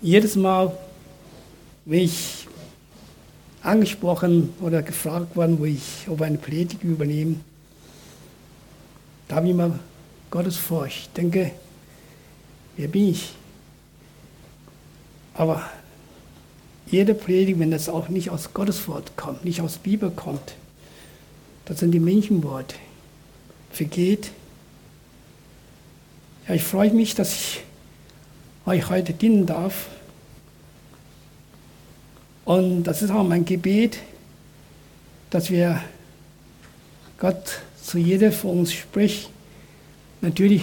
jedes Mal, wenn ich angesprochen oder gefragt worden, wo ich ob eine Predigt übernehme, da habe ich immer Gottes Furcht. Ich denke, wer bin ich? Aber jede Predigt, wenn das auch nicht aus Gottes Wort kommt, nicht aus Bibel kommt, das sind die Menschenworte, vergeht. Ja, ich freue mich, dass ich euch heute dienen darf. Und das ist auch mein Gebet, dass wir Gott zu jeder von uns spricht. Natürlich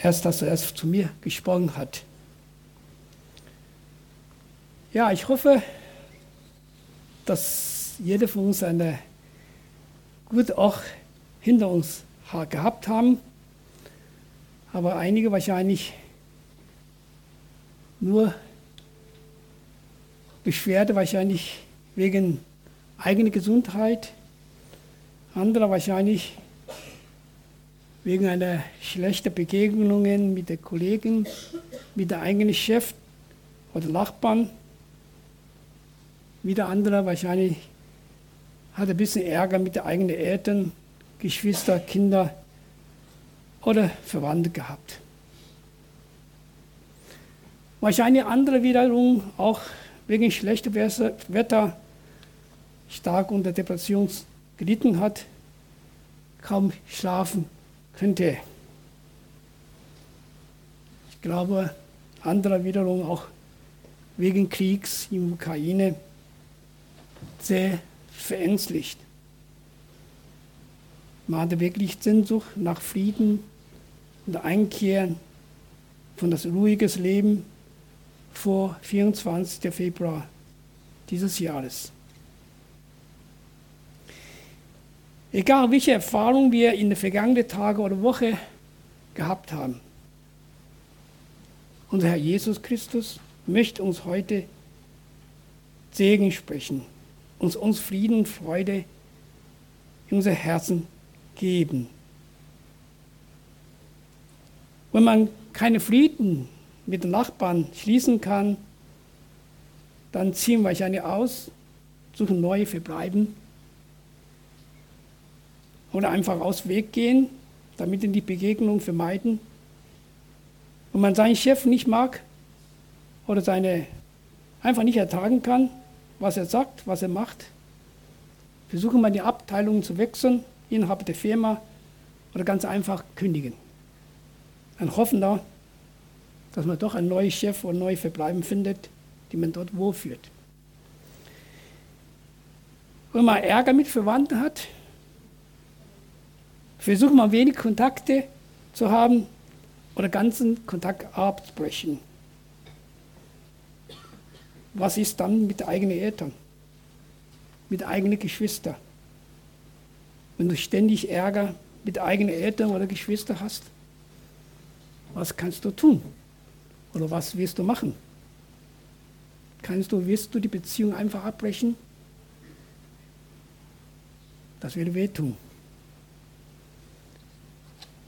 erst, dass er erst zu mir gesprochen hat. Ja, ich hoffe, dass jeder von uns eine gute auch hinter uns gehabt haben, aber einige wahrscheinlich nur Beschwerde wahrscheinlich wegen eigener Gesundheit, andere wahrscheinlich wegen einer schlechten Begegnungen mit den Kollegen, mit der eigenen Chef oder Nachbarn. Wieder andere wahrscheinlich hat ein bisschen Ärger mit den eigenen Eltern, Geschwister, Kinder oder Verwandte gehabt. Wahrscheinlich andere wiederum auch wegen schlechtem Wetter stark unter Depression gelitten hat, kaum schlafen könnte. Ich glaube, andere wiederum auch wegen Kriegs in Ukraine sehr verängstigt. Man hatte wirklich Sehnsucht nach Frieden und Einkehren von das ruhige Leben vor 24. Februar dieses Jahres. Egal welche Erfahrungen wir in den vergangenen Tagen oder Woche gehabt haben, unser Herr Jesus Christus möchte uns heute Segen sprechen, uns, uns Frieden und Freude in unser Herzen geben. Wenn man keine Frieden mit den Nachbarn schließen kann, dann ziehen wir wahrscheinlich aus, suchen neue Verbleiben oder einfach aus Weg gehen, damit in die Begegnung vermeiden. Wenn man seinen Chef nicht mag oder seine einfach nicht ertragen kann, was er sagt, was er macht, versuchen wir die Abteilung zu wechseln innerhalb der Firma oder ganz einfach kündigen. Dann hoffen da, dass man doch einen neuen Chef oder neue Verbleiben findet, die man dort wohlführt. Wenn man Ärger mit Verwandten hat, versucht man wenig Kontakte zu haben oder ganzen Kontakt abzubrechen. Was ist dann mit eigenen Eltern, mit eigenen Geschwistern? Wenn du ständig Ärger mit eigenen Eltern oder Geschwistern hast, was kannst du tun? Oder was wirst du machen? Kannst du, wirst du die Beziehung einfach abbrechen? Das würde wehtun.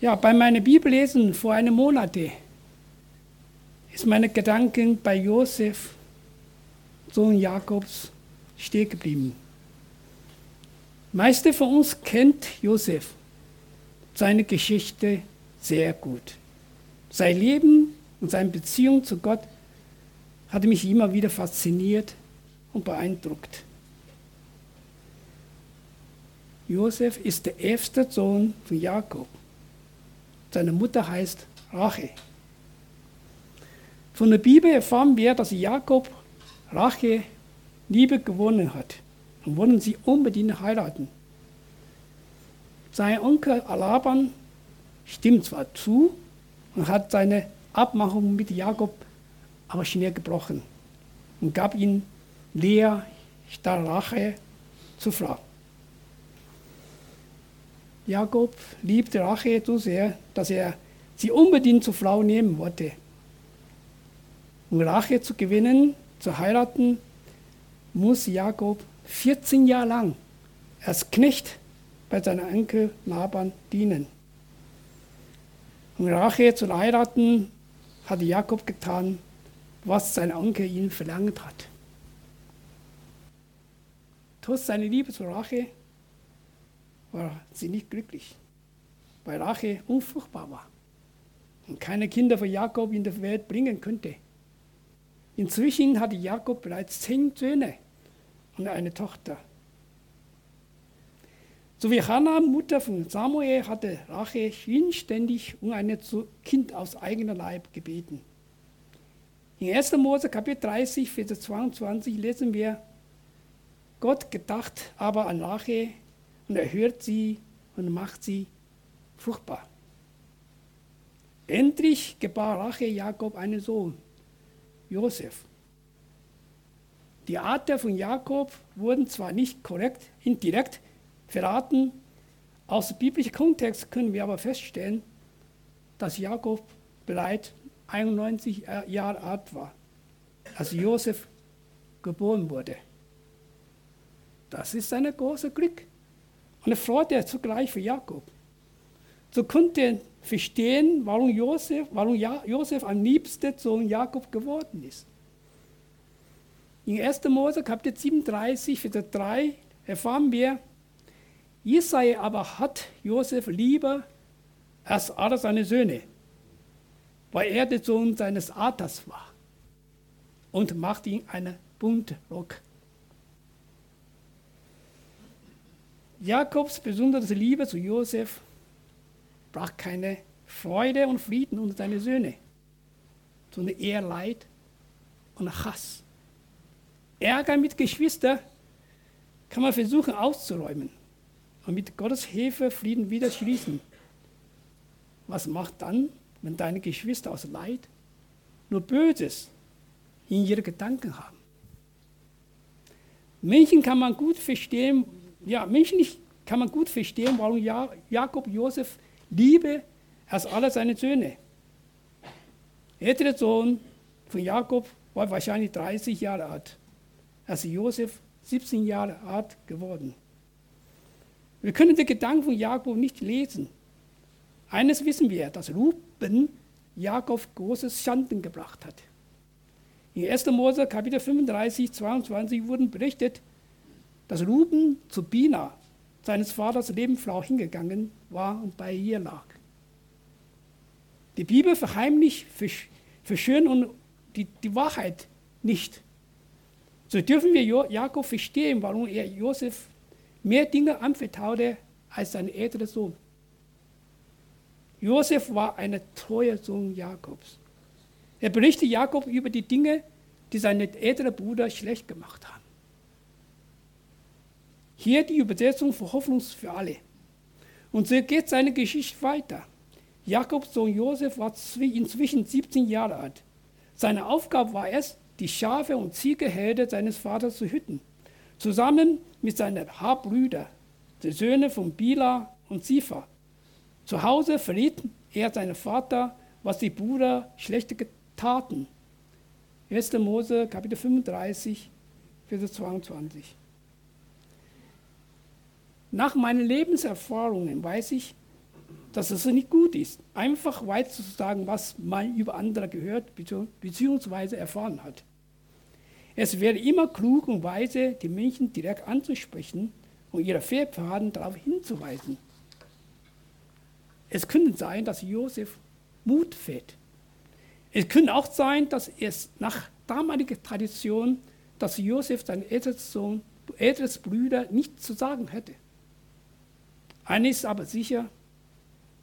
Ja, bei meinem Bibellesen vor einem Monat ist meine Gedanken bei Josef, Sohn Jakobs, stehen geblieben. Meiste von uns kennt Josef, seine Geschichte sehr gut. Sein Leben und seine Beziehung zu Gott hatte mich immer wieder fasziniert und beeindruckt. Josef ist der erste Sohn von Jakob. Seine Mutter heißt Rache. Von der Bibel erfahren wir, dass Jakob Rache Liebe gewonnen hat und wollen sie unbedingt heiraten. Sein Onkel Alaban stimmt zwar zu und hat seine Abmachung mit Jakob aber schnell gebrochen und gab ihm Lea Rache zur Frau. Jakob liebte Rache so sehr, dass er sie unbedingt zur Frau nehmen wollte. Um Rache zu gewinnen, zu heiraten, muss Jakob 14 Jahre lang als Knecht bei seinem Enkel Laban dienen. Um Rache zu heiraten, hatte Jakob getan, was sein Onkel ihn verlangt hat. Trotz seiner Liebe zur Rache war sie nicht glücklich, weil Rache unfruchtbar war und keine Kinder von Jakob in die Welt bringen könnte. Inzwischen hatte Jakob bereits zehn Söhne und eine Tochter. So wie Hannah, Mutter von Samuel, hatte Rachel inständig um ein Kind aus eigener Leib gebeten. In 1. Mose Kapitel 30, Vers 22 lesen wir, Gott gedacht aber an Rachel und er hört sie und macht sie fruchtbar. Endlich gebar Rachel Jakob einen Sohn, Josef. Die Arten von Jakob wurden zwar nicht korrekt, indirekt verraten, aus dem biblischen Kontext können wir aber feststellen, dass Jakob bereits 91 Jahre alt war, als Josef geboren wurde. Das ist ein großes Glück und Freude zugleich für Jakob. So konnte er verstehen, warum Josef, warum Josef am liebsten Sohn Jakob geworden ist. In 1. Mose Kapitel 37, Vers 3 erfahren wir, Jesaja aber hat Josef lieber als alle seine Söhne, weil er der Sohn seines Vaters war und macht ihn einen Buntrock. Jakobs besondere Liebe zu Josef brach keine Freude und Frieden unter seine Söhne, sondern eher Leid und Hass. Ärger mit Geschwistern kann man versuchen auszuräumen und mit Gottes Hilfe Frieden wieder schließen. Was macht dann, wenn deine Geschwister aus Leid nur Böses in ihren Gedanken haben? Menschen kann man gut verstehen, ja, Menschen kann man gut verstehen, warum Jakob Josef liebe als alle seine Söhne. Ältere Sohn von Jakob war wahrscheinlich 30 Jahre alt, als Josef 17 Jahre alt geworden. Wir können den Gedanken von Jakob nicht lesen. Eines wissen wir, dass Ruben Jakob großes Schanden gebracht hat. In 1. Mose Kapitel 35, 22 wurden berichtet, dass Ruben zu Bina, seines Vaters Nebenfrau, hingegangen war und bei ihr lag. Die Bibel verheimlicht für schön und die, die Wahrheit nicht. So dürfen wir Jakob verstehen, warum er Josef mehr Dinge anvertraute als sein älterer Sohn. Josef war ein treuer Sohn Jakobs. Er berichtet Jakob über die Dinge, die seine ältere Bruder schlecht gemacht haben. Hier die Übersetzung für Hoffnung für alle. Und so geht seine Geschichte weiter. Jakobs Sohn Josef war inzwischen 17 Jahre alt. Seine Aufgabe war es, die Schafe und Ziegeherde seines Vaters zu hüten, zusammen mit seinen Halbbrüdern, den Söhnen von Bila und Sifa. Zu Hause verriet er seinen Vater, was die Brüder schlecht taten. 1. Mose, Kapitel 35, Vers 22. Nach meinen Lebenserfahrungen weiß ich, dass es nicht gut ist, einfach weiter zu sagen, was man über andere gehört bzw. erfahren hat. Es wäre immer klug und weise, die Menschen direkt anzusprechen und ihre Fehlpfaden darauf hinzuweisen. Es könnte sein, dass Josef Mut fällt. Es könnte auch sein, dass es nach damaliger Tradition, dass Josef sein älteres, Sohn, älteres Brüder nicht zu sagen hätte. Eines ist aber sicher,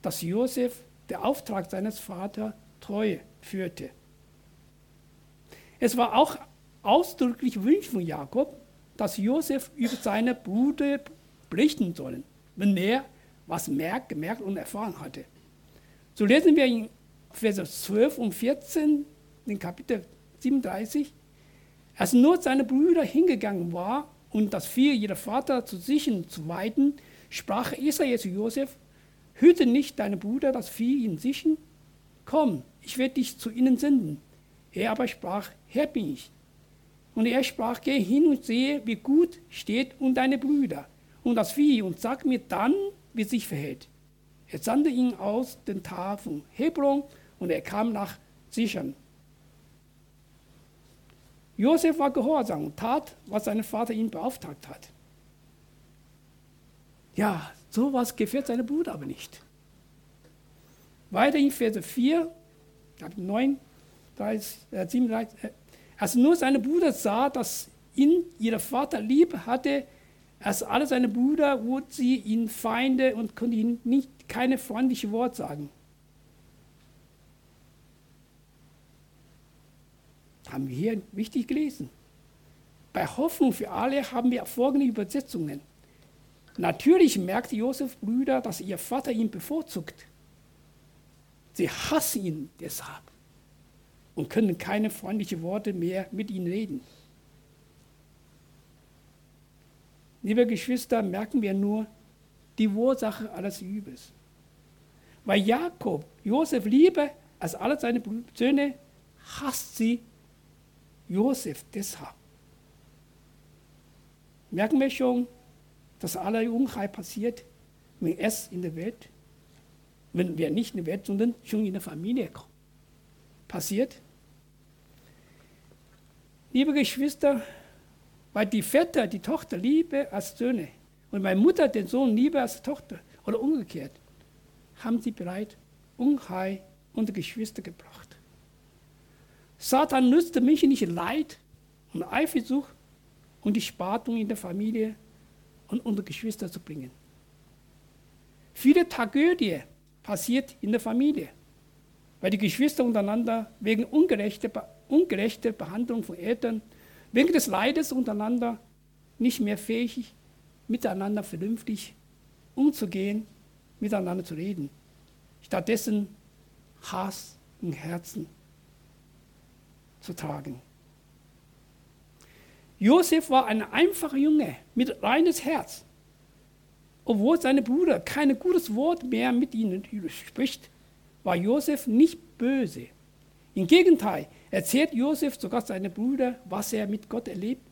dass Josef der Auftrag seines Vaters treu führte. Es war auch ausdrücklich Wunsch von Jakob, dass Josef über seine Brüder berichten soll, wenn er was merkt, gemerkt und erfahren hatte. So lesen wir in Vers 12 und 14, in Kapitel 37, als nur seine Brüder hingegangen war und das Vieh ihrer Vater zu sichern zu weiden, sprach Israel zu Josef, hüte nicht deine Brüder das Vieh in sichern? Komm, ich werde dich zu ihnen senden. Er aber sprach, Herr bin ich. Und er sprach, geh hin und sehe, wie gut steht und deine Brüder und das Vieh und sag mir dann, wie sich verhält. Er sandte ihn aus den Tal von Hebron und er kam nach Sichern. Josef war gehorsam und tat, was sein Vater ihn beauftragt hat. Ja, sowas gefällt seinem Bruder aber nicht. Weiter in Vers 4, 9, 30, äh, 37, äh, als nur seine Bruder sah, dass ihn ihr Vater lieb hatte, als alle seine Brüder wurden sie ihn Feinde und konnten ihm nicht keine freundliche Wort sagen. Haben wir hier wichtig gelesen. Bei Hoffnung für alle haben wir folgende Übersetzungen. Natürlich merkte Josef Brüder, dass ihr Vater ihn bevorzugt. Sie hassen ihn deshalb und können keine freundlichen Worte mehr mit ihm reden. Liebe Geschwister, merken wir nur die Ursache alles Übels. Weil Jakob Josef liebe als alle seine Söhne, hasst sie Josef deshalb. Merken wir schon, dass aller Unheil passiert, wenn es in der Welt, wenn wir nicht in der Welt, sondern schon in der Familie kommen. Passiert. Liebe Geschwister, weil die Väter die Tochter liebe als Söhne und meine Mutter den Sohn liebe als Tochter oder umgekehrt, haben sie bereit Unheil unter Geschwister gebracht. Satan nützte mich nicht Leid und Eifersucht und die Spaltung in der Familie und unter Geschwister zu bringen. Viele Tragödie passiert in der Familie, weil die Geschwister untereinander wegen ungerechter, ungerechter Behandlung von Eltern wegen des Leides untereinander nicht mehr fähig, miteinander vernünftig umzugehen, miteinander zu reden. Stattdessen Hass im Herzen zu tragen. Josef war ein einfacher Junge mit reines Herz. Obwohl seine Bruder kein gutes Wort mehr mit ihnen spricht, war Josef nicht böse. Im Gegenteil, erzählt Josef sogar seine Brüder, was er mit Gott erlebt,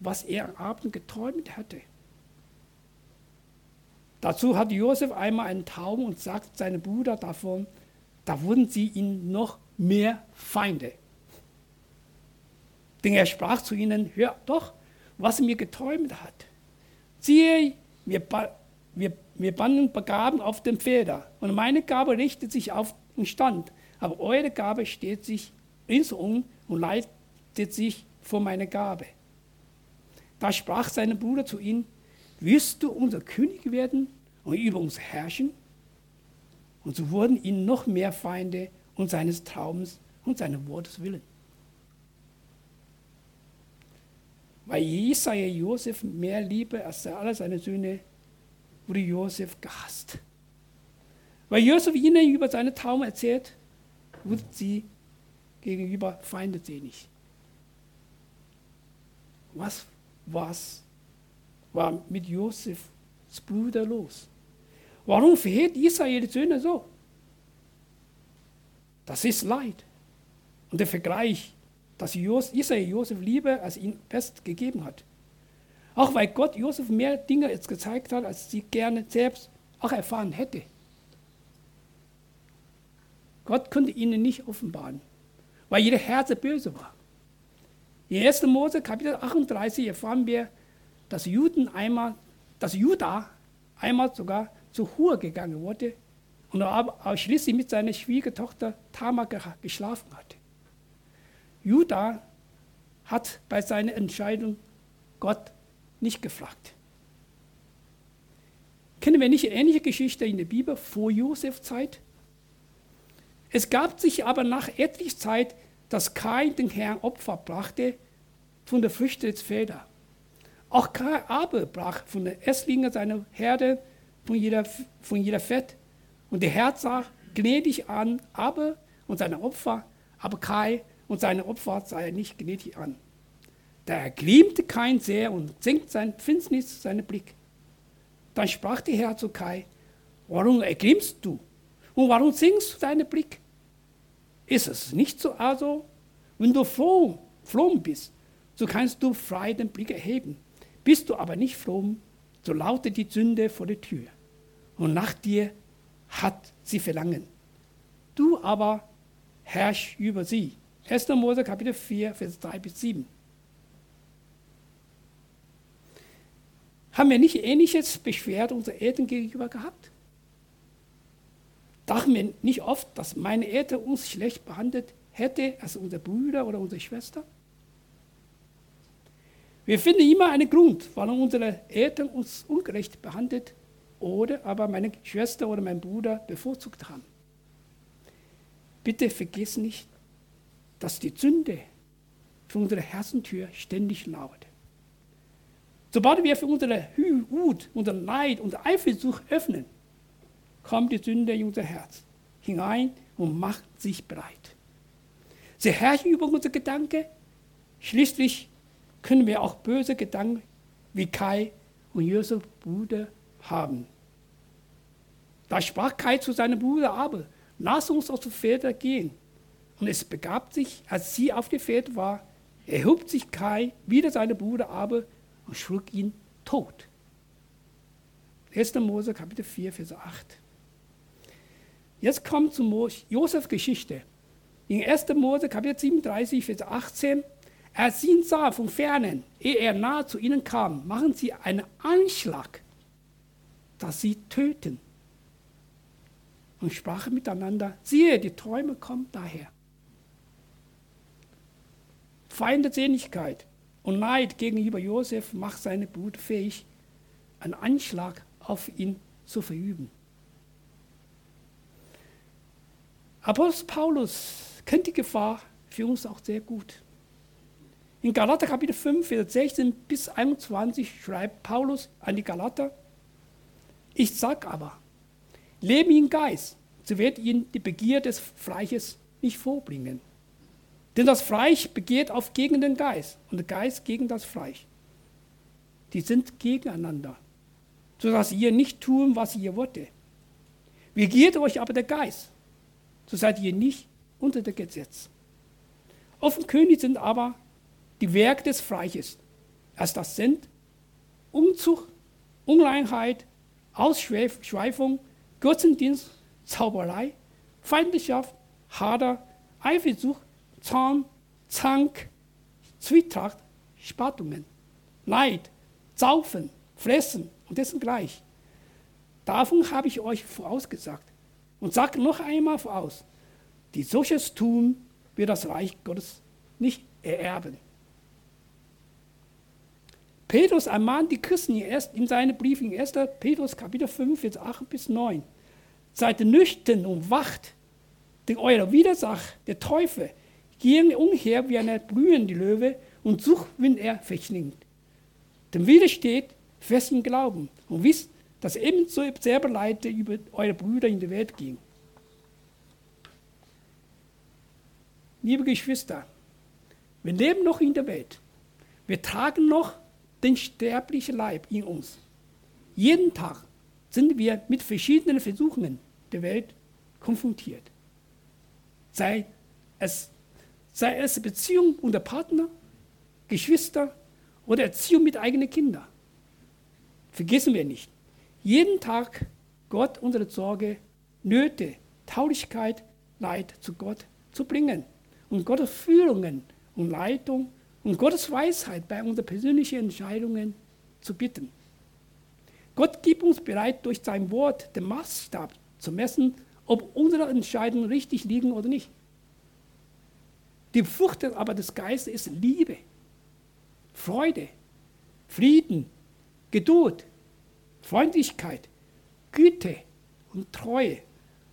was er am Abend geträumt hatte. Dazu hat Josef einmal einen Traum und sagt seinen Brüdern davon, da wurden sie ihm noch mehr Feinde. Denn er sprach zu ihnen, hör doch, was mir geträumt hat. Siehe, wir, wir, wir banden begaben auf dem Felder und meine Gabe richtet sich auf den Stand, aber eure Gabe steht sich ringsum und leitet sich vor meine Gabe. Da sprach sein Bruder zu ihm, wirst du unser König werden und über uns herrschen? Und so wurden ihm noch mehr Feinde und seines Traums und seines Wortes willen. Weil Jesaja Josef mehr liebe als alle seine Söhne, wurde Josef gehasst. Weil Josef ihnen über seine Traum erzählt, wurde sie gegenüber feindselig. Was, was war mit Josefs Bruder los? Warum verhält Israel die Söhne so? Das ist Leid. Und der Vergleich, dass Israel Josef Liebe als ihn best gegeben hat. Auch weil Gott Josef mehr Dinge jetzt gezeigt hat, als sie gerne selbst auch erfahren hätte. Gott konnte ihnen nicht offenbaren weil ihr Herz böse war. In 1. Mose Kapitel 38 erfahren wir, dass Juden einmal, dass Judah einmal sogar zu Hur gegangen wurde und auch schließlich mit seiner Schwiegertochter Tamar geschlafen hatte. Judah hat bei seiner Entscheidung Gott nicht gefragt. Kennen wir nicht eine ähnliche Geschichte in der Bibel vor Josefs Zeit? Es gab sich aber nach etlicher Zeit, dass Kain den Herrn Opfer brachte von der Früchte des Felders. Auch Kain Abel brach von der Esslinge seiner Herde von jeder, von jeder Fett. Und der Herr sah gnädig an Abel und seine Opfer, aber Kai und seine Opfer sah er nicht gnädig an. Da erglimmte Kain sehr und senkte sein Finsternis seinen Blick. Dann sprach der Herr zu Kai, warum erglimmst du? Und warum sinkst du deinen Blick? Ist es nicht so also? Wenn du froh, fromm bist, so kannst du frei den Blick erheben. Bist du aber nicht fromm, so lautet die Sünde vor der Tür. Und nach dir hat sie Verlangen. Du aber herrsch über sie. 1. Mose Kapitel 4, Vers 3 bis 7. Haben wir nicht ähnliches Beschwerde unseren Eltern gegenüber gehabt? Dachten wir nicht oft, dass meine Eltern uns schlecht behandelt hätte als unsere Brüder oder unsere Schwester? Wir finden immer einen Grund, warum unsere Eltern uns ungerecht behandelt oder aber meine Schwester oder mein Bruder bevorzugt haben. Bitte vergiss nicht, dass die Sünde für unsere Herzentür ständig lauert. Sobald wir für unsere Wut, unser Neid, unsere Eifersucht öffnen, kommt die Sünde in unser Herz hinein und macht sich breit. Sie herrschen über unsere Gedanken. Schließlich können wir auch böse Gedanken wie Kai und Josef Bruder haben. Da sprach Kai zu seinem Bruder Abel, lass uns auf die Felder gehen. Und es begab sich, als sie auf dem Feld war, erhob sich Kai wieder seine Bruder Abel und schlug ihn tot. 1. Mose Kapitel 4, Vers 8. Jetzt kommt zur Josef Geschichte. In 1. Mose Kapitel 37, Vers 18. Als sie ihn sah von Fernen, ehe er nahe zu ihnen kam, machen sie einen Anschlag, dass sie töten. Und sprachen miteinander, siehe, die Träume kommen daher. Feindseligkeit und Neid gegenüber Josef macht seine Brut fähig, einen Anschlag auf ihn zu verüben. Apostel Paulus kennt die Gefahr für uns auch sehr gut. In Galater Kapitel 5, Vers 16 bis 21 schreibt Paulus an die Galater, ich sag aber, leben in Geist, so wird ihnen die Begier des Fleisches nicht vorbringen. Denn das Fleisch begehrt auf gegen den Geist und der Geist gegen das Fleisch. Die sind gegeneinander, sodass ihr nicht tun, was ihr wollt. Regiert euch aber der Geist, so seid ihr nicht unter dem Gesetz. Offenkundig sind aber die Werke des Fleisches, als das sind Umzug, Unreinheit, Ausschweifung, Götzendienst, Zauberei, Feindlichkeit, Hader, Eifersucht, Zorn, Zank, Zwietracht, Spattungen, Neid, Saufen, Fressen und dessen gleich. Davon habe ich euch vorausgesagt und sage noch einmal voraus, die solches tun, wird das Reich Gottes nicht ererben. Petrus ermahnt die Christen in seinem Brief in 1. Petrus Kapitel 5, Vers 8 bis 9. Seid nüchtern und wacht, denn euer Widersacher, der Teufel, gehen umher wie eine blühende Löwe und sucht, wenn er verschlingt. Dem widersteht festen Glauben und wisst, dass ebenso selber Leute über eure Brüder in die Welt ging. Liebe Geschwister, wir leben noch in der Welt. Wir tragen noch den sterblichen Leib in uns. Jeden Tag sind wir mit verschiedenen Versuchungen der Welt konfrontiert. Sei es sei es Beziehung unter Partner, Geschwister oder Erziehung mit eigenen Kindern. Vergessen wir nicht, jeden Tag Gott unsere Sorge, Nöte, Taulichkeit, Leid zu Gott zu bringen und Gottes Führungen und Leitung und Gottes Weisheit bei unseren persönlichen Entscheidungen zu bitten. Gott gibt uns bereit, durch sein Wort den Maßstab zu messen, ob unsere Entscheidungen richtig liegen oder nicht. Die Frucht aber des Geistes ist Liebe, Freude, Frieden, Geduld, Freundlichkeit, Güte und Treue,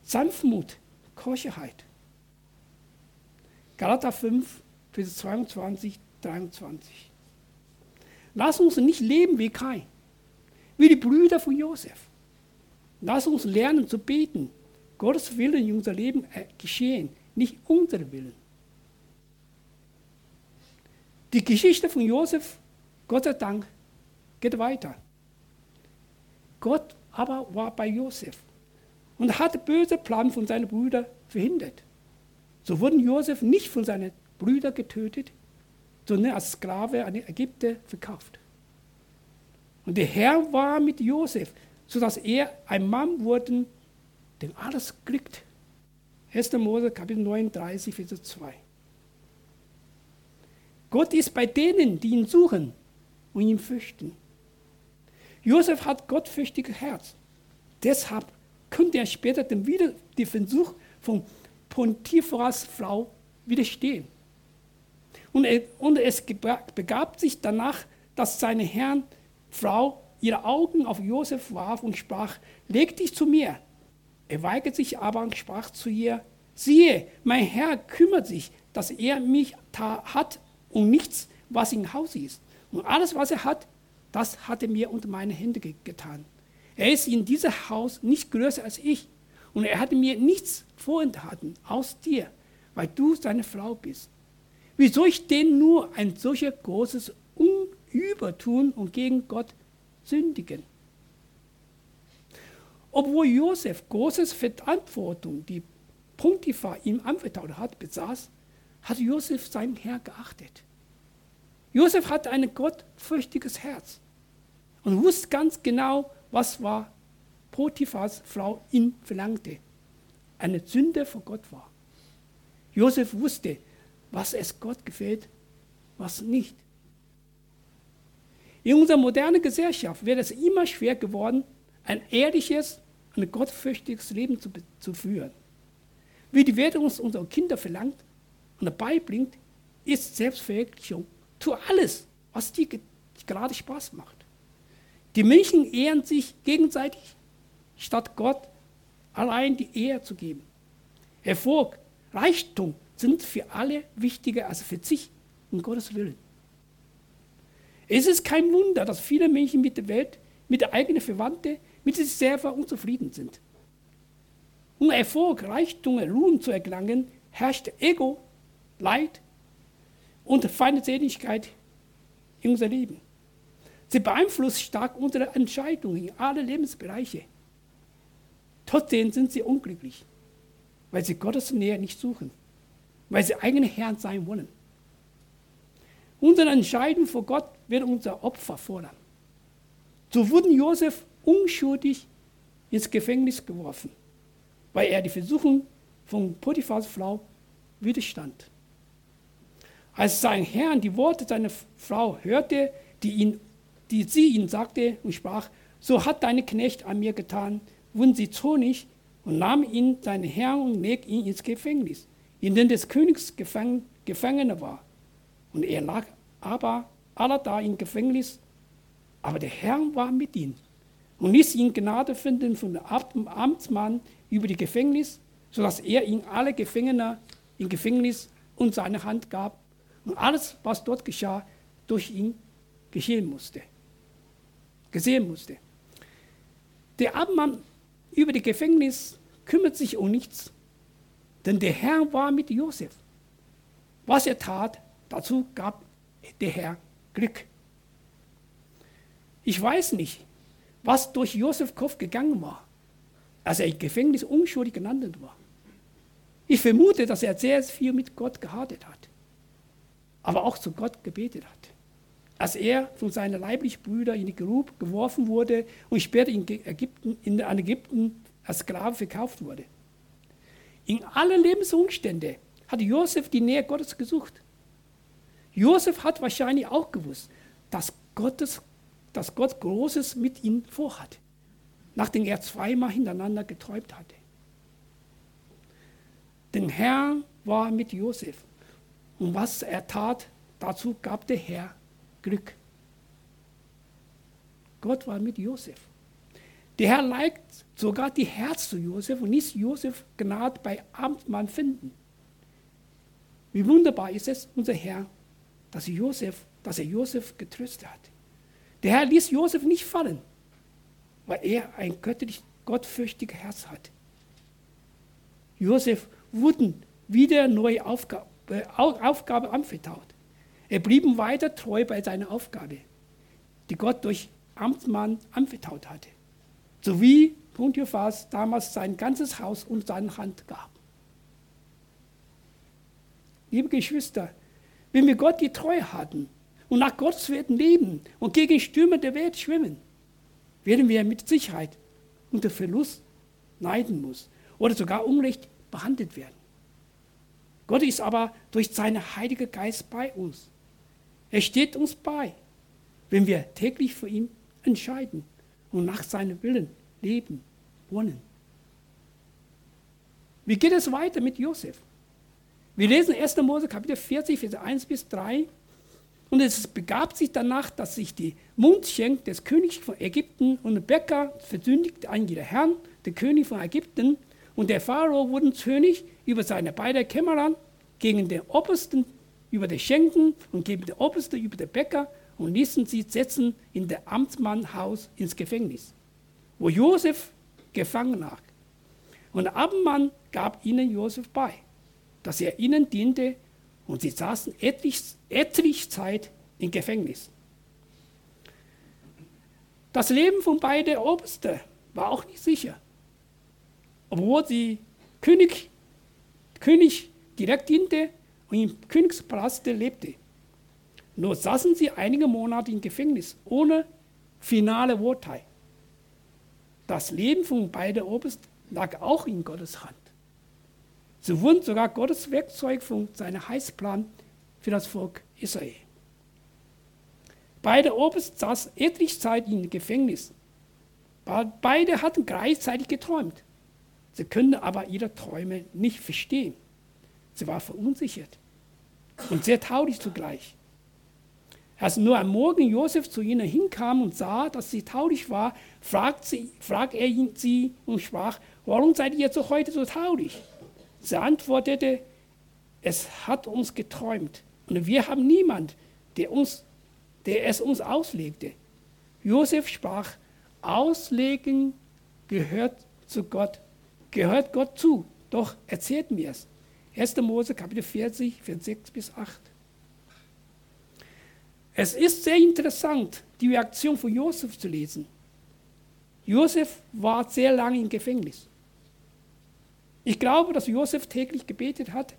Sanftmut, Keuschheit. Galater 5, Vers 22, 23. Lass uns nicht leben wie Kai, wie die Brüder von Josef. Lass uns lernen zu beten, Gottes Willen in unser Leben geschehen, nicht unser Willen. Die Geschichte von Josef, Gott sei Dank, geht weiter. Gott aber war bei Josef und hat böse Plan von seinen Brüdern verhindert. So wurden Josef nicht von seinen Brüdern getötet, sondern als Sklave an Ägypter verkauft. Und der Herr war mit Josef, sodass er ein Mann wurde, den alles glückt. 1. Mose Kapitel 39, Vers 2. Gott ist bei denen, die ihn suchen und ihn fürchten. Josef hat gottfürchtiges Herz. Deshalb könnte er später dem wieder die Versuch von Pontiphas Frau widerstehen. Und, er, und es begab sich danach, dass seine Herrn Frau ihre Augen auf Josef warf und sprach, leg dich zu mir. Er weigerte sich aber und sprach zu ihr, siehe, mein Herr kümmert sich, dass er mich hat und nichts, was im Haus ist. Und alles, was er hat, das hat er mir unter meine Hände getan. Er ist in diesem Haus nicht größer als ich. Und er hat mir nichts vorenthalten aus dir, weil du seine Frau bist. Wie soll ich denn nur ein solches großes Unübertun und gegen Gott sündigen? Obwohl Josef großes Verantwortung, die Pontiphar ihm anvertraut hat, besaß, hat Josef seinen Herr geachtet. Josef hatte ein gottfürchtiges Herz und wusste ganz genau, was war Potiphas Frau ihn verlangte. Eine Sünde vor Gott war. Josef wusste, was es Gott gefällt, was nicht. In unserer modernen Gesellschaft wird es immer schwer geworden, ein ehrliches und gottfürchtiges Leben zu, zu führen. Wie die Welt uns unsere Kinder verlangt und beibringt, ist Selbstverwirklichung. Tu alles, was dir gerade Spaß macht. Die Menschen ehren sich gegenseitig, statt Gott allein die Ehre zu geben. Erfolg, Reichtum sind für alle wichtiger als Verzicht um Gottes Willen. Es ist kein Wunder, dass viele Menschen mit der Welt, mit der eigenen Verwandten, mit sich selber unzufrieden sind. Um Erfolg, Reichtum, Ruhm zu erlangen, herrscht Ego, Leid und Feindseligkeit in unser Leben. Sie beeinflusst stark unsere Entscheidungen in alle Lebensbereiche. Trotzdem sind sie unglücklich, weil sie Gottes Nähe nicht suchen, weil sie eigene Herren sein wollen. Unsere Entscheidung vor Gott wird unser Opfer fordern. So wurden Josef unschuldig ins Gefängnis geworfen, weil er die Versuchung von Potiphas Frau widerstand. Als sein Herr die Worte seiner Frau hörte, die, ihn, die sie ihm sagte und sprach, so hat deine Knecht an mir getan, wurden sie zornig und nahmen ihn, seinen Herrn, und legten ihn ins Gefängnis, in dem des Königs Gefangener war. Und er lag aber aller da im Gefängnis, aber der Herr war mit ihm und ließ ihn Gnade finden von dem Amtsmann über die Gefängnis, sodass er ihn alle Gefangene im Gefängnis und seine Hand gab und alles, was dort geschah, durch ihn geschehen musste, gesehen musste. Der Amtmann über die Gefängnis kümmert sich um nichts, denn der Herr war mit Josef. Was er tat, dazu gab der Herr Glück. Ich weiß nicht, was durch Josef Kopf gegangen war, als er im Gefängnis unschuldig genannt war. Ich vermute, dass er sehr viel mit Gott gehadet hat, aber auch zu Gott gebetet hat als er von seinen leiblichen Brüdern in die Grube geworfen wurde und später in Ägypten, in Ägypten als Sklave verkauft wurde. In allen Lebensumständen hat Josef die Nähe Gottes gesucht. Josef hat wahrscheinlich auch gewusst, dass, Gottes, dass Gott Großes mit ihm vorhat, nachdem er zweimal hintereinander geträumt hatte. Der Herr war mit Josef und was er tat, dazu gab der Herr Glück. Gott war mit Josef. Der Herr neigt sogar die Herz zu Josef und ließ Josef Gnade bei Amtmann finden. Wie wunderbar ist es, unser Herr, dass, Josef, dass er Josef getröstet hat. Der Herr ließ Josef nicht fallen, weil er ein göttlich, gottfürchtiges Herz hat. Josef wurden wieder neue Aufgabe, äh, Aufgabe anvertraut. Er blieb weiter treu bei seiner Aufgabe, die Gott durch Amtsmann anvertraut hatte, sowie Pontiphas damals sein ganzes Haus und seine Hand gab. Liebe Geschwister, wenn wir Gott die Treue hatten und nach Gottes Werten leben und gegen Stürme der Welt schwimmen, werden wir mit Sicherheit unter Verlust leiden muss oder sogar unrecht behandelt werden. Gott ist aber durch seinen Heiligen Geist bei uns. Er steht uns bei, wenn wir täglich für ihn entscheiden und nach seinem Willen leben wollen. Wie geht es weiter mit Josef? Wir lesen 1. Mose Kapitel 40, Vers 1 bis 3. Und es begab sich danach, dass sich die Mundschenk des Königs von Ägypten und Bäcker versündigte an ihren Herrn, der König von Ägypten. Und der Pharao wurde König über seine beiden Kämmerer gegen den Obersten über die Schenken und gegen den Obersten über den Bäcker und ließen sie setzen in der Amtsmannhaus ins Gefängnis, wo Josef gefangen lag. Und der Amtmann gab ihnen Josef bei, dass er ihnen diente, und sie saßen etlich, etlich Zeit im Gefängnis. Das Leben von beiden Obersten war auch nicht sicher. Obwohl sie König, König direkt diente und im Königspalast lebte. Nur saßen sie einige Monate im Gefängnis ohne finale Urteil. Das Leben von beiden Obersten lag auch in Gottes Hand. Sie wurden sogar Gottes Werkzeug von seinem Heißplan für das Volk Israel. Beide Obersten saßen etliche Zeit im Gefängnis. Beide hatten gleichzeitig geträumt. Sie können aber ihre Träume nicht verstehen. Sie waren verunsichert und sehr traurig zugleich. Als nur am Morgen Josef zu ihnen hinkam und sah, dass sie traurig war, fragte, sie, fragte er sie und sprach, warum seid ihr so heute so traurig? Sie antwortete, es hat uns geträumt und wir haben niemand, der, uns, der es uns auslegte. Josef sprach, Auslegen gehört zu Gott, gehört Gott zu, doch erzählt mir es. 1. Mose Kapitel 40, Vers 6 bis 8. Es ist sehr interessant, die Reaktion von Josef zu lesen. Josef war sehr lange im Gefängnis. Ich glaube, dass Josef täglich gebetet hat,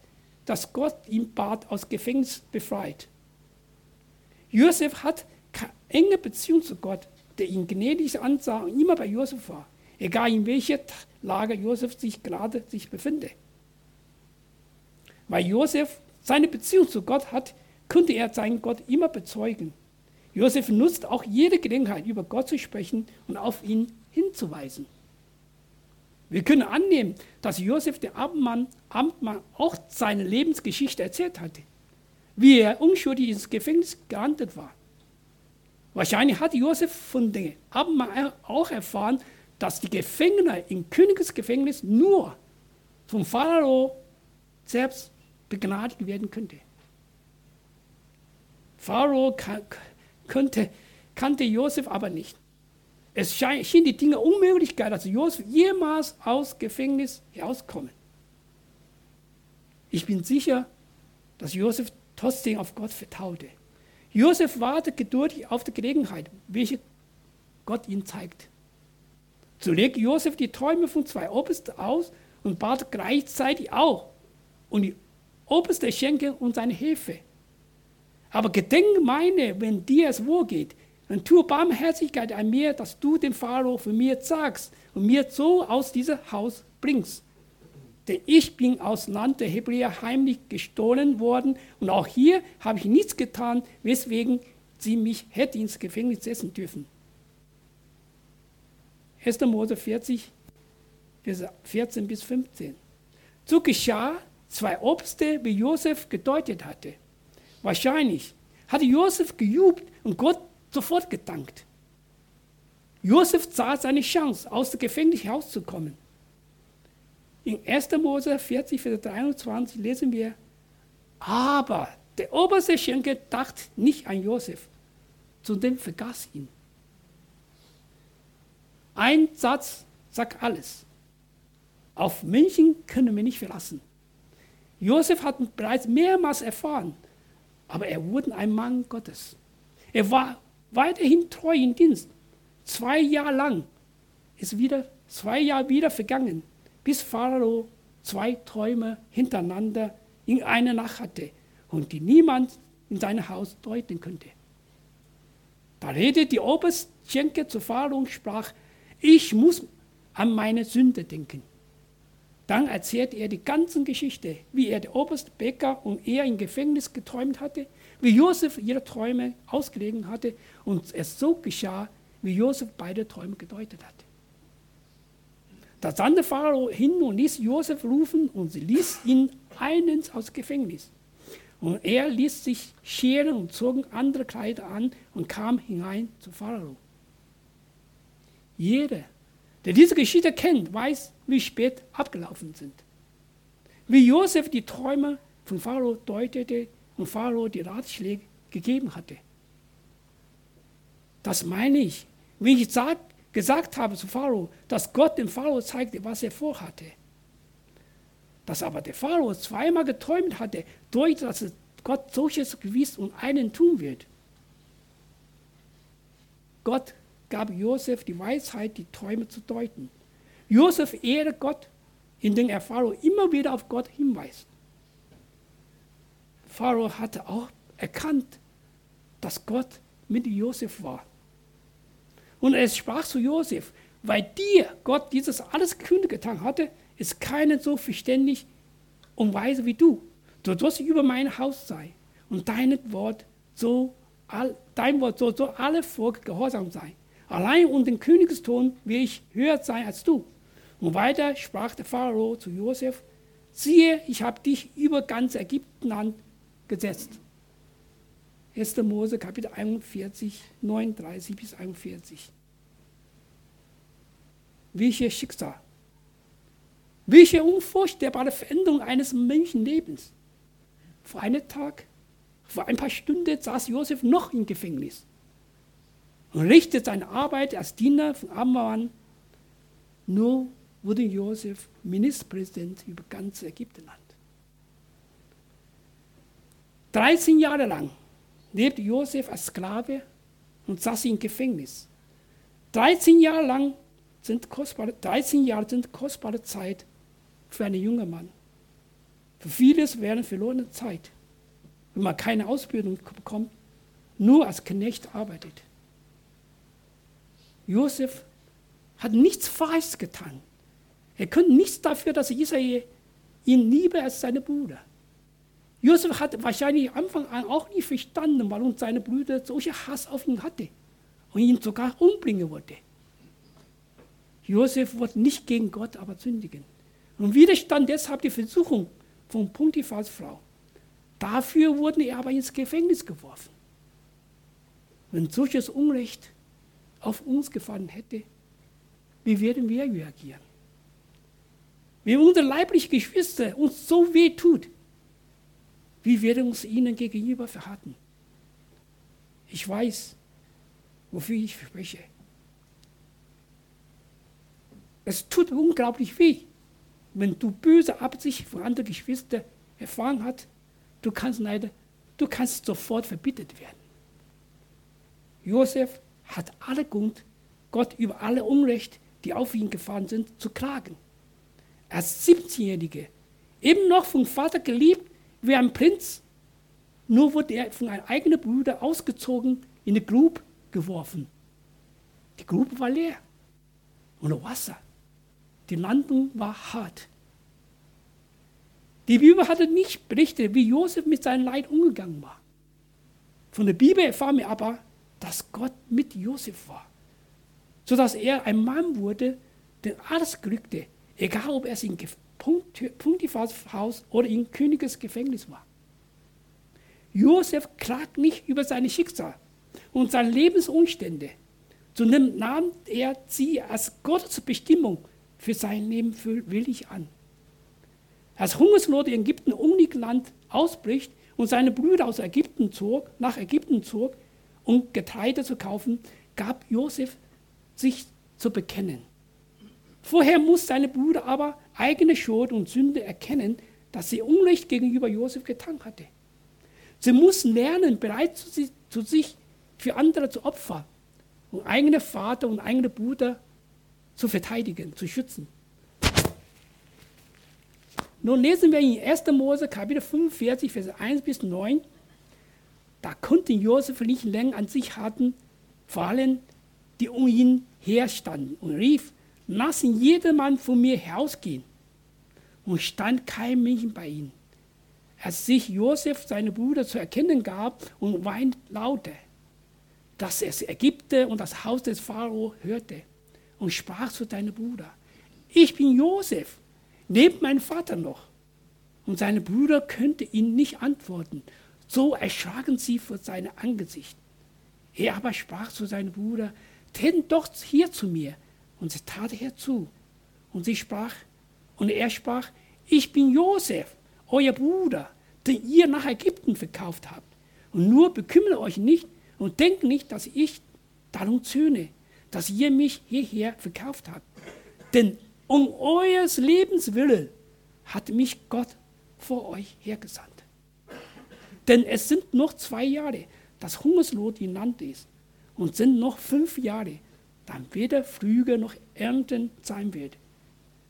dass Gott ihn bad aus Gefängnis befreit. Josef hat enge Beziehung zu Gott, der ihn gnädig ansah und immer bei Josef war, egal in welcher Lage Josef sich gerade sich befinde. Weil Josef seine Beziehung zu Gott hat, konnte er seinen Gott immer bezeugen. Josef nutzt auch jede Gelegenheit, über Gott zu sprechen und auf ihn hinzuweisen. Wir können annehmen, dass Josef der Amtmann, Amtmann auch seine Lebensgeschichte erzählt hatte, wie er unschuldig ins Gefängnis gelandet war. Wahrscheinlich hat Josef von dem Amtmann auch erfahren, dass die Gefangene im Königsgefängnis nur vom Pharao selbst begnadigt werden könnte. Pharao könnte, kannte Josef aber nicht. Es schien die Dinge unmöglich, dass Josef jemals aus Gefängnis herauskommen. Ich bin sicher, dass Josef trotzdem auf Gott vertraute. Josef wartete geduldig auf die Gelegenheit, welche Gott ihm zeigt. So legte Josef die Träume von zwei Obersten aus und bat gleichzeitig auch um die Oberste Schenke und seine Hilfe. Aber gedenke meine, wenn dir es wohl geht, dann tue Barmherzigkeit an mir, dass du dem Pharao von mir sagst und mir so aus diesem Haus bringst. Denn ich bin aus Land der Hebräer heimlich gestohlen worden und auch hier habe ich nichts getan, weswegen sie mich hätte ins Gefängnis setzen dürfen. 1. Mose 40, Vers 14 bis 15. So geschah zwei Obste, wie Josef gedeutet hatte. Wahrscheinlich hatte Josef gejubelt und Gott sofort gedankt. Josef sah seine Chance, aus dem Gefängnis herauszukommen. In 1. Mose 40, Vers 23 lesen wir, aber der oberste Schenker dachte nicht an Josef, sondern vergaß ihn. Ein Satz sagt alles. Auf Menschen können wir nicht verlassen. Josef hat bereits mehrmals erfahren, aber er wurde ein Mann Gottes. Er war weiterhin treu im Dienst. Zwei Jahre lang ist wieder, zwei Jahre wieder vergangen, bis Pharao zwei Träume hintereinander in einer Nacht hatte und die niemand in sein Haus deuten könnte. Da redete die Oberstschenke zu Pharao und sprach, ich muss an meine Sünde denken. Dann erzählt er die ganze Geschichte, wie er der oberste Bäcker und er im Gefängnis geträumt hatte, wie Josef ihre Träume ausgelegen hatte und es so geschah, wie Josef beide Träume gedeutet hat. Da sandte Pharao hin und ließ Josef rufen und sie ließ ihn eins aus Gefängnis. Und er ließ sich scheren und zog andere Kleider an und kam hinein zu Pharao. Jeder, der diese Geschichte kennt, weiß, wie spät abgelaufen sind. Wie Josef die Träume von Pharao deutete und Pharao die Ratschläge gegeben hatte. Das meine ich. Wie ich sag, gesagt habe zu Pharao, dass Gott dem Pharao zeigte, was er vorhatte. Dass aber der Pharao zweimal geträumt hatte, durch dass Gott solches gewiss und einen tun wird. Gott gab Josef die Weisheit, die Träume zu deuten. Josef ehre Gott, indem er Pharao immer wieder auf Gott hinweist. Pharao hatte auch erkannt, dass Gott mit Josef war. Und er sprach zu Josef, weil dir Gott dieses alles kühn getan hatte, ist keiner so verständlich und weise wie du. Du sollst über mein Haus sein und dein Wort so, all, dein Wort soll so alle Volk gehorsam sein. Allein um den Königston will ich höher sein als du. Und weiter sprach der Pharao zu Josef, siehe, ich habe dich über ganz Ägyptenland gesetzt. 1. Mose Kapitel 41, 39 bis 41. Welches Schicksal. Welche unvorstellbare Veränderung eines Menschenlebens. Vor einem Tag, vor ein paar Stunden saß Josef noch im Gefängnis und richtet seine Arbeit als Diener von Amman. Nur wurde Josef Ministerpräsident über ganz Ägyptenland. 13 Jahre lang lebte Josef als Sklave und saß im Gefängnis. 13 Jahre lang sind kostbare, 13 Jahre sind kostbare Zeit für einen jungen Mann. Für vieles wäre verlorene Zeit, wenn man keine Ausbildung bekommt, nur als Knecht arbeitet. Josef hat nichts Falsches getan. Er konnte nichts dafür, dass Israel ihn liebe als seine Brüder. Josef hat wahrscheinlich Anfang an auch nicht verstanden, warum seine Brüder solche Hass auf ihn hatten und ihn sogar umbringen wollte. Josef wollte nicht gegen Gott, aber sündigen. Und widerstand deshalb die Versuchung von Pontiphas Frau. Dafür wurden er aber ins Gefängnis geworfen. Wenn solches Unrecht auf uns gefallen hätte, wie werden wir reagieren? Wenn unsere leibliche Geschwister uns so weh tut, wie werden wir uns ihnen gegenüber verhalten? Ich weiß, wofür ich spreche. Es tut unglaublich weh, wenn du böse Absicht von anderen Geschwistern erfahren hast. Du kannst leider, du kannst sofort verbittet werden. Josef hat alle Grund, Gott über alle Unrecht, die auf ihn gefahren sind, zu klagen. Als 17-Jähriger, eben noch vom Vater geliebt wie ein Prinz, nur wurde er von einem eigenen Bruder ausgezogen, in eine Grube geworfen. Die Grube war leer, ohne Wasser. Die Landung war hart. Die Bibel hatte nicht berichtet, wie Josef mit seinem Leid umgegangen war. Von der Bibel erfahren wir aber, dass Gott mit Josef war, sodass er ein Mann wurde, der alles glückte, egal ob er in Pontiphas Haus oder in Königes Gefängnis war. Josef klagt nicht über seine Schicksal und seine Lebensumstände, sondern nahm er sie als Gottes Bestimmung für sein Leben willig an. Als Hungersnot in Ägypten Land ausbricht und seine Brüder aus Ägypten zog, nach Ägypten zog, um Getreide zu kaufen, gab Josef sich zu bekennen. Vorher muss seine Brüder aber eigene Schuld und Sünde erkennen, dass sie Unrecht gegenüber Josef getan hatte. Sie mussten lernen, bereit zu, zu sich für andere zu opfern und eigene Vater und eigene Bruder zu verteidigen, zu schützen. Nun lesen wir in 1. Mose Kapitel 45, Vers 1 bis 9. Da konnten Josef nicht länger an sich halten, vor allem die um ihn herstanden, und rief, lassen jedermann von mir herausgehen. Und stand kein Mensch bei ihm. Als sich Josef seine Bruder zu erkennen gab und weint lauter. dass es Ägypten und das Haus des Pharao hörte und sprach zu deinem Bruder, ich bin Josef, lebt mein Vater noch? Und seine Brüder könnten ihn nicht antworten, so erschraken sie vor seinem Angesicht. Er aber sprach zu seinem Bruder, tritt doch hier zu mir. Und sie tat herzu. Und sie sprach, und er sprach, ich bin Josef, euer Bruder, den ihr nach Ägypten verkauft habt. Und nur bekümmert euch nicht und denkt nicht, dass ich darum zöhne, dass ihr mich hierher verkauft habt. Denn um eures Lebens willen hat mich Gott vor euch hergesandt. Denn es sind noch zwei Jahre, dass Hungersnot im Land ist. Und sind noch fünf Jahre, dann weder Flüge noch Ernten sein wird.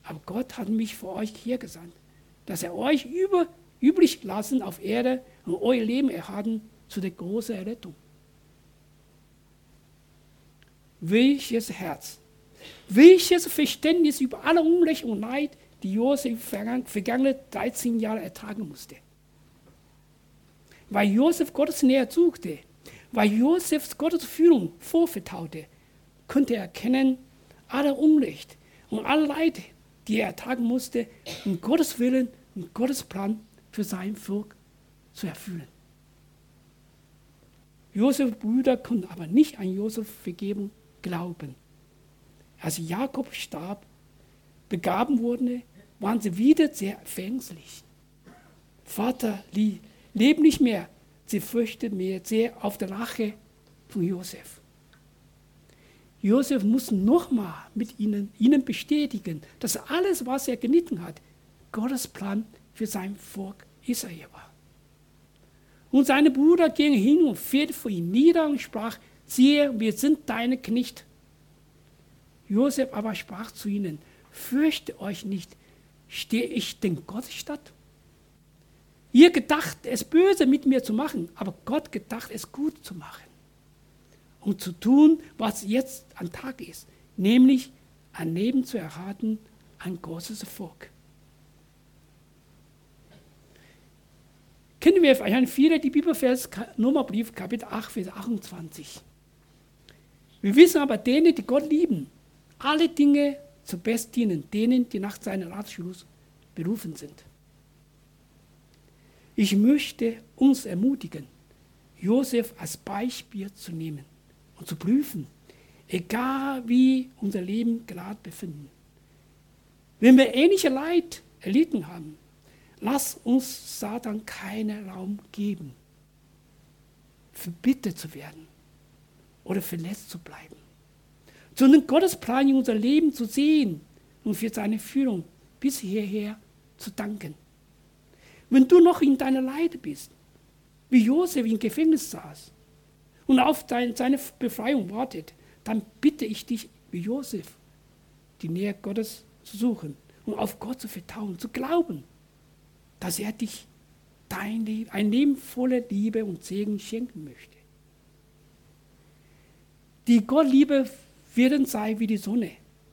Aber Gott hat mich vor euch hergesandt, dass er euch über, übrig lassen auf Erde und euer Leben erhalten zu der großen Errettung. Welches Herz, welches Verständnis über alle Unrecht und Leid, die Josef vergangene 13 Jahre ertragen musste. Weil Josef Gottes Nähe suchte, weil Josef Gottes Führung vorvertraute, konnte er erkennen, alle Unrecht und alle Leid, die er ertragen musste, um Gottes Willen und Gottes Plan für sein Volk zu erfüllen. Josefs Brüder konnten aber nicht an Josefs Vergebung glauben. Als Jakob starb, begaben wurde, waren sie wieder sehr fänglich. Vater, leb nicht mehr. Sie fürchteten mehr sehr auf der Rache von Josef. Josef muss nochmal mit ihnen, ihnen bestätigen, dass alles, was er genitten hat, Gottes Plan für sein Volk Israel war. Und seine Brüder gingen hin und fielen vor ihm nieder und sprach, siehe, wir sind deine Knecht. Josef aber sprach zu ihnen, fürchte euch nicht, stehe ich denn Gott statt? Ihr gedacht, es böse mit mir zu machen, aber Gott gedacht, es gut zu machen. Und zu tun, was jetzt an Tag ist, nämlich ein Leben zu erhalten, ein großes Volk. Kennen wir vielleicht viele die Bibelvers Nummerbrief Kapitel 8, Vers 28. Wir wissen aber denen, die Gott lieben, alle Dinge zu Best dienen, denen, die nach seinem Ratschluss berufen sind. Ich möchte uns ermutigen, Josef als Beispiel zu nehmen und zu prüfen, egal wie unser Leben gerade befinden. Wenn wir ähnliche Leid erlitten haben, Lass uns Satan keinen Raum geben, verbittert zu werden oder verletzt zu bleiben, sondern Gottes Plan in unser Leben zu sehen und für seine Führung bis hierher zu danken. Wenn du noch in deiner Leide bist, wie Josef im Gefängnis saß und auf dein, seine Befreiung wartet, dann bitte ich dich, wie Josef, die Nähe Gottes zu suchen und auf Gott zu vertrauen, zu glauben dass er dich dein Leben, ein Leben voller Liebe und Segen schenken möchte. Die Gottliebe werden sein wie die Sonne,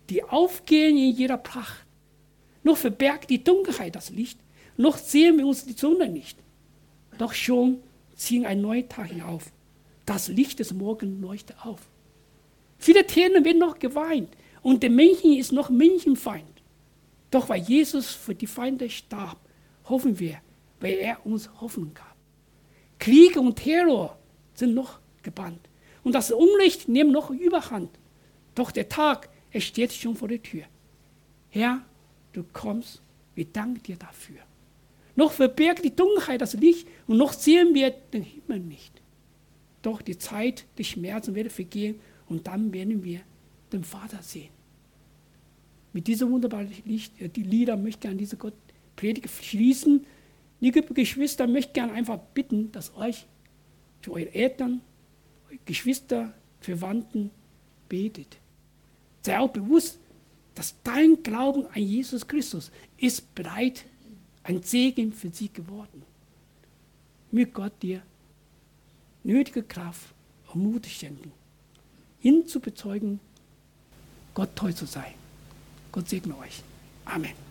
die aufgehen in jeder Pracht. Noch verbergt die Dunkelheit das Licht, noch sehen wir uns die Sonne nicht. Doch schon ziehen ein neuer Tag hinauf. Das Licht des Morgens leuchtet auf. Viele Tränen werden noch geweint und der Menschen ist noch Menschenfeind. Doch weil Jesus für die Feinde starb, hoffen wir, weil er uns Hoffnung gab. Kriege und Terror sind noch gebannt. Und das Unrecht nimmt noch Überhand. Doch der Tag, er steht schon vor der Tür. Herr, du kommst, wir danken dir dafür. Noch verbirgt die Dunkelheit das Licht und noch sehen wir den Himmel nicht. Doch die Zeit des Schmerzens wird vergehen und dann werden wir den Vater sehen. Mit diesem wunderbaren Licht, die Lieder möchte ich an diese Gott Predigt schließen. Liebe Geschwister, möchte gerne einfach bitten, dass euch für eure Eltern, eure Geschwister, Verwandten betet. Sei auch bewusst, dass dein Glauben an Jesus Christus ist bereit, ein Segen für sie geworden. Möge Gott dir nötige Kraft und Mut schenken, ihn zu bezeugen, Gott treu zu sein. Gott segne euch. Amen.